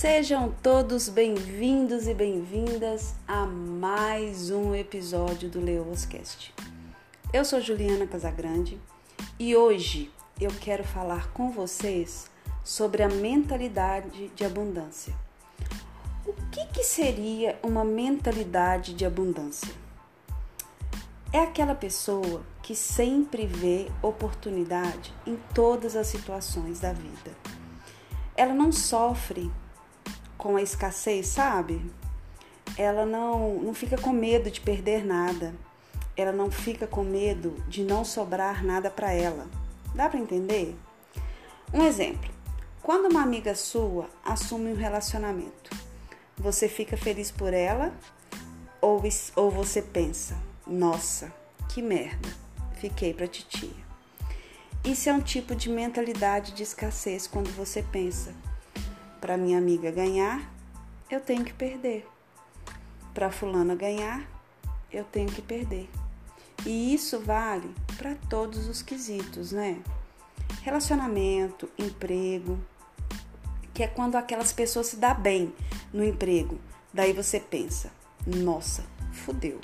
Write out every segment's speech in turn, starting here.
Sejam todos bem-vindos e bem-vindas a mais um episódio do Leoscast. Eu sou Juliana Casagrande e hoje eu quero falar com vocês sobre a mentalidade de abundância. O que, que seria uma mentalidade de abundância? É aquela pessoa que sempre vê oportunidade em todas as situações da vida. Ela não sofre com a escassez, sabe? Ela não, não fica com medo de perder nada. Ela não fica com medo de não sobrar nada para ela. Dá para entender? Um exemplo: quando uma amiga sua assume um relacionamento, você fica feliz por ela ou, ou você pensa, nossa, que merda, fiquei para titia. Isso é um tipo de mentalidade de escassez quando você pensa, para minha amiga ganhar, eu tenho que perder. Para fulana ganhar, eu tenho que perder. E isso vale para todos os quesitos, né? Relacionamento, emprego, que é quando aquelas pessoas se dão bem no emprego. Daí você pensa: "Nossa, fudeu".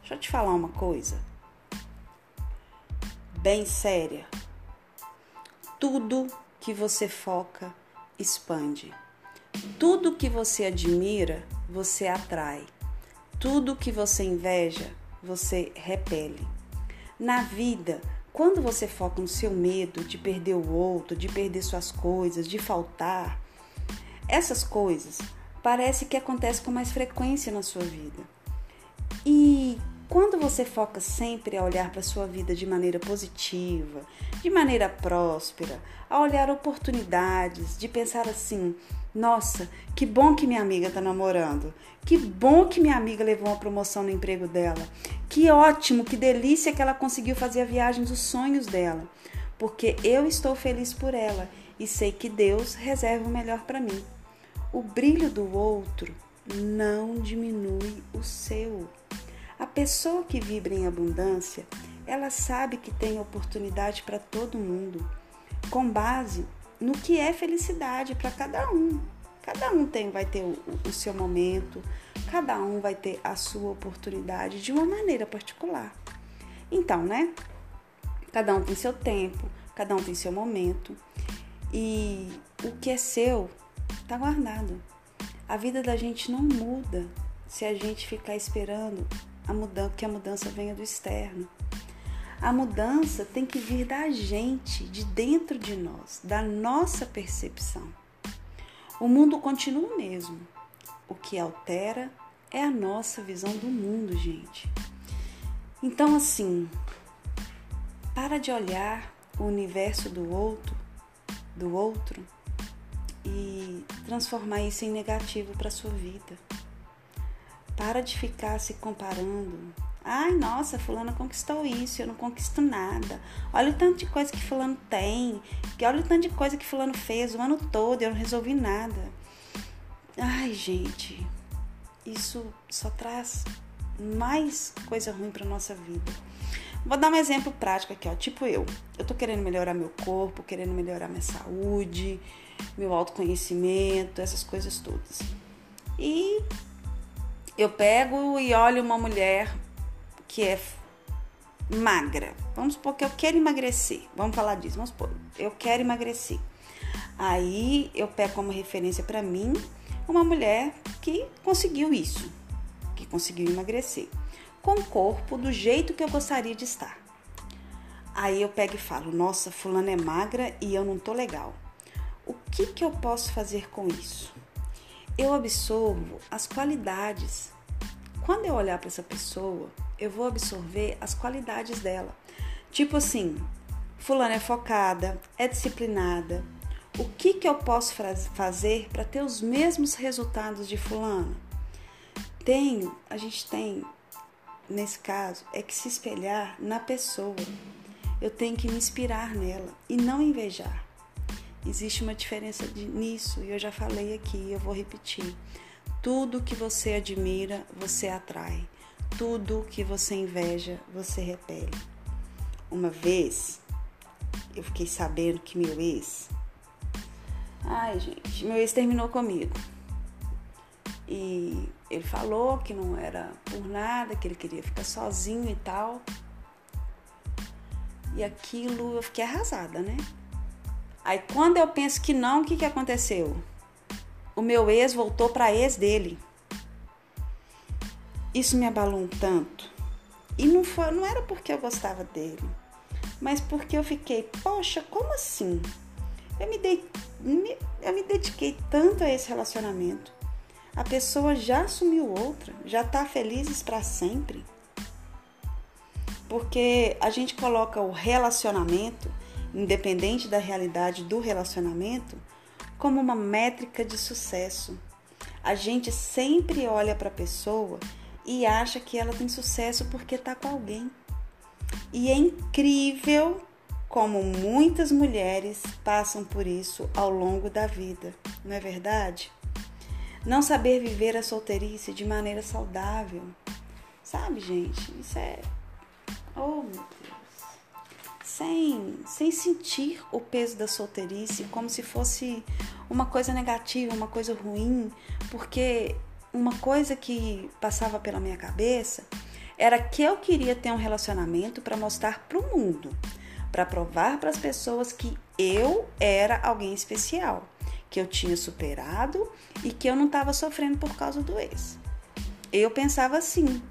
Deixa eu te falar uma coisa bem séria. Tudo que você foca expande. Tudo que você admira, você atrai. Tudo que você inveja, você repele. Na vida, quando você foca no seu medo de perder o outro, de perder suas coisas, de faltar, essas coisas parece que acontecem com mais frequência na sua vida. E quando você foca sempre a olhar para a sua vida de maneira positiva, de maneira próspera, a olhar oportunidades, de pensar assim: nossa, que bom que minha amiga está namorando, que bom que minha amiga levou uma promoção no emprego dela, que ótimo, que delícia que ela conseguiu fazer a viagem dos sonhos dela, porque eu estou feliz por ela e sei que Deus reserva o melhor para mim. O brilho do outro não diminui o seu. A pessoa que vibra em abundância, ela sabe que tem oportunidade para todo mundo, com base no que é felicidade para cada um. Cada um tem, vai ter o, o seu momento, cada um vai ter a sua oportunidade de uma maneira particular. Então, né? Cada um tem seu tempo, cada um tem seu momento. E o que é seu está guardado. A vida da gente não muda se a gente ficar esperando a mudança, que a mudança venha do externo. A mudança tem que vir da gente, de dentro de nós, da nossa percepção. O mundo continua o mesmo. O que altera é a nossa visão do mundo, gente. Então, assim, para de olhar o universo do outro, do outro e transformar isso em negativo para sua vida. Para de ficar se comparando. Ai, nossa, fulana conquistou isso, eu não conquisto nada. Olha o tanto de coisa que fulano tem, que olha o tanto de coisa que fulano fez o ano todo, eu não resolvi nada. Ai, gente, isso só traz mais coisa ruim para nossa vida. Vou dar um exemplo prático aqui, ó. Tipo eu. Eu tô querendo melhorar meu corpo, querendo melhorar minha saúde, meu autoconhecimento, essas coisas todas. E eu pego e olho uma mulher que é magra. Vamos supor que eu quero emagrecer. Vamos falar disso. Vamos supor, eu quero emagrecer. Aí eu pego como referência para mim uma mulher que conseguiu isso, que conseguiu emagrecer, com o corpo do jeito que eu gostaria de estar. Aí eu pego e falo: Nossa, fulana é magra e eu não tô legal. O que, que eu posso fazer com isso? Eu absorvo as qualidades. Quando eu olhar para essa pessoa, eu vou absorver as qualidades dela. Tipo assim, fulana é focada, é disciplinada. O que, que eu posso fazer para ter os mesmos resultados de fulano? Tenho, a gente tem, nesse caso, é que se espelhar na pessoa. Eu tenho que me inspirar nela e não invejar. Existe uma diferença de, nisso e eu já falei aqui, eu vou repetir. Tudo que você admira, você atrai. Tudo que você inveja, você repele. Uma vez eu fiquei sabendo que meu ex, Ai, gente, meu ex terminou comigo. E ele falou que não era por nada, que ele queria ficar sozinho e tal. E aquilo eu fiquei arrasada, né? Aí quando eu penso que não, o que, que aconteceu? O meu ex voltou para ex dele. Isso me abalou um tanto. E não, foi, não era porque eu gostava dele, mas porque eu fiquei, poxa, como assim? Eu me, dei, me, eu me dediquei tanto a esse relacionamento. A pessoa já assumiu outra, já está felizes para sempre. Porque a gente coloca o relacionamento, independente da realidade do relacionamento, como uma métrica de sucesso. A gente sempre olha para a pessoa e acha que ela tem sucesso porque está com alguém. E é incrível como muitas mulheres passam por isso ao longo da vida, não é verdade? Não saber viver a solteirice de maneira saudável. Sabe, gente? Isso é. Oh, meu Deus. Sem, sem sentir o peso da solteirice como se fosse uma coisa negativa, uma coisa ruim, porque uma coisa que passava pela minha cabeça era que eu queria ter um relacionamento para mostrar para o mundo, para provar para as pessoas que eu era alguém especial que eu tinha superado e que eu não estava sofrendo por causa do ex. Eu pensava assim: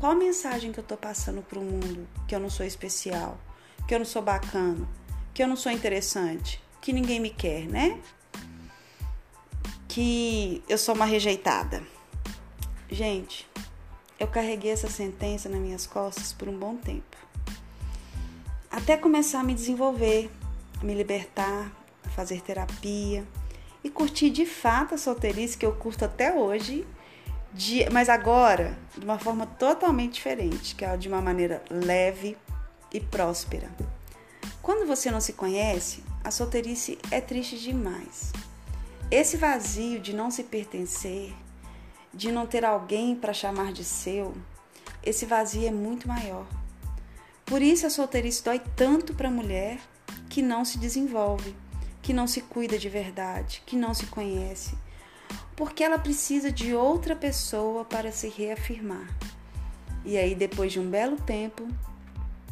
qual mensagem que eu estou passando para o mundo que eu não sou especial, que eu não sou bacana, que eu não sou interessante, que ninguém me quer, né? Que eu sou uma rejeitada. Gente, eu carreguei essa sentença nas minhas costas por um bom tempo. Até começar a me desenvolver, a me libertar, a fazer terapia, e curtir de fato a solteirice que eu curto até hoje, de, mas agora de uma forma totalmente diferente, que é de uma maneira leve e próspera. Quando você não se conhece, a solteirice é triste demais. Esse vazio de não se pertencer, de não ter alguém para chamar de seu, esse vazio é muito maior. Por isso a solteirice dói tanto para a mulher que não se desenvolve que não se cuida de verdade, que não se conhece, porque ela precisa de outra pessoa para se reafirmar. E aí, depois de um belo tempo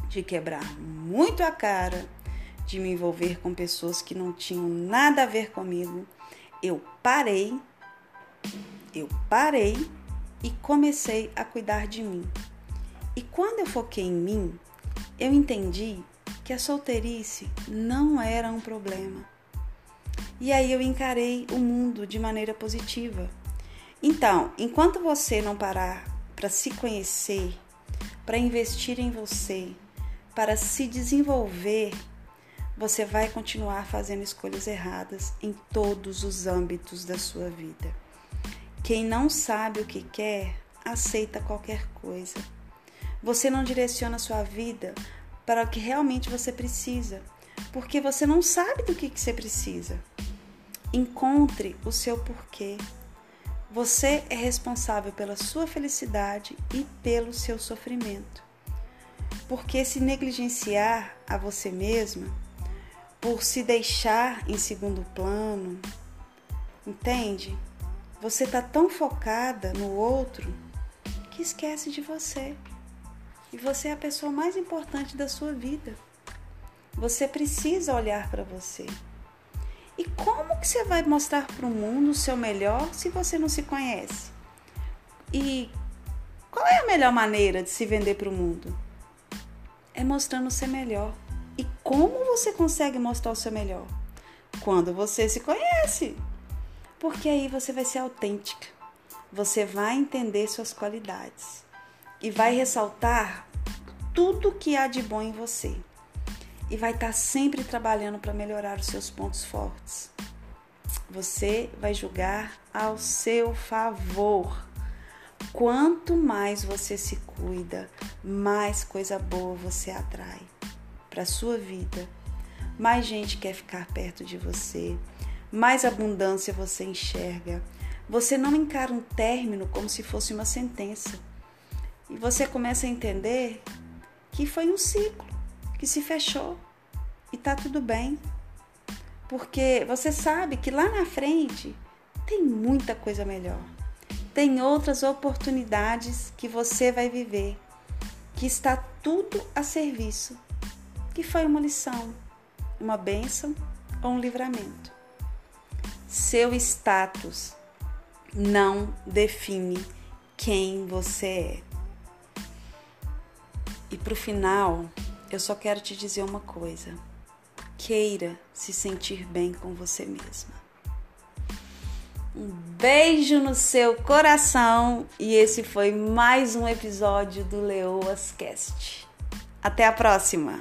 de quebrar muito a cara, de me envolver com pessoas que não tinham nada a ver comigo, eu parei, eu parei e comecei a cuidar de mim. E quando eu foquei em mim, eu entendi que a solteirice não era um problema e aí eu encarei o mundo de maneira positiva. Então, enquanto você não parar para se conhecer, para investir em você, para se desenvolver, você vai continuar fazendo escolhas erradas em todos os âmbitos da sua vida. Quem não sabe o que quer, aceita qualquer coisa. Você não direciona a sua vida para o que realmente você precisa, porque você não sabe do que, que você precisa. Encontre o seu porquê. Você é responsável pela sua felicidade e pelo seu sofrimento. Porque se negligenciar a você mesma, por se deixar em segundo plano, entende? Você está tão focada no outro que esquece de você. E você é a pessoa mais importante da sua vida. Você precisa olhar para você. E como que você vai mostrar para o mundo o seu melhor se você não se conhece? E qual é a melhor maneira de se vender para o mundo? É mostrando o seu melhor. E como você consegue mostrar o seu melhor? Quando você se conhece. Porque aí você vai ser autêntica. Você vai entender suas qualidades e vai ressaltar tudo que há de bom em você e vai estar tá sempre trabalhando para melhorar os seus pontos fortes. Você vai julgar ao seu favor. Quanto mais você se cuida, mais coisa boa você atrai para sua vida. Mais gente quer ficar perto de você, mais abundância você enxerga. Você não encara um término como se fosse uma sentença. E você começa a entender que foi um ciclo que se fechou e tá tudo bem. porque você sabe que lá na frente tem muita coisa melhor. Tem outras oportunidades que você vai viver, que está tudo a serviço. Que foi uma lição, uma bênção ou um livramento. Seu status não define quem você é. E para o final, eu só quero te dizer uma coisa: queira se sentir bem com você mesma. Um beijo no seu coração e esse foi mais um episódio do Leoas Cast. Até a próxima!